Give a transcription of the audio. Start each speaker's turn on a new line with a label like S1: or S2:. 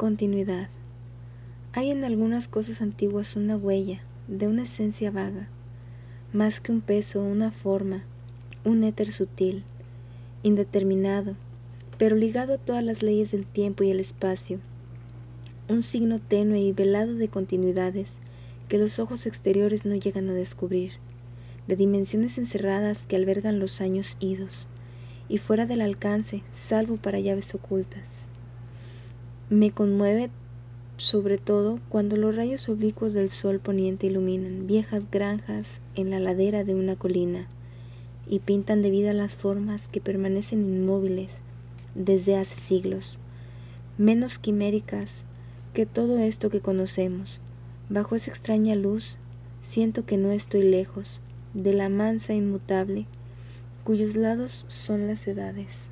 S1: Continuidad. Hay en algunas cosas antiguas una huella de una esencia vaga, más que un peso, una forma, un éter sutil, indeterminado, pero ligado a todas las leyes del tiempo y el espacio, un signo tenue y velado de continuidades que los ojos exteriores no llegan a descubrir, de dimensiones encerradas que albergan los años idos, y fuera del alcance, salvo para llaves ocultas. Me conmueve sobre todo cuando los rayos oblicuos del sol poniente iluminan viejas granjas en la ladera de una colina y pintan de vida las formas que permanecen inmóviles desde hace siglos, menos quiméricas que todo esto que conocemos. Bajo esa extraña luz siento que no estoy lejos de la mansa inmutable cuyos lados son las edades.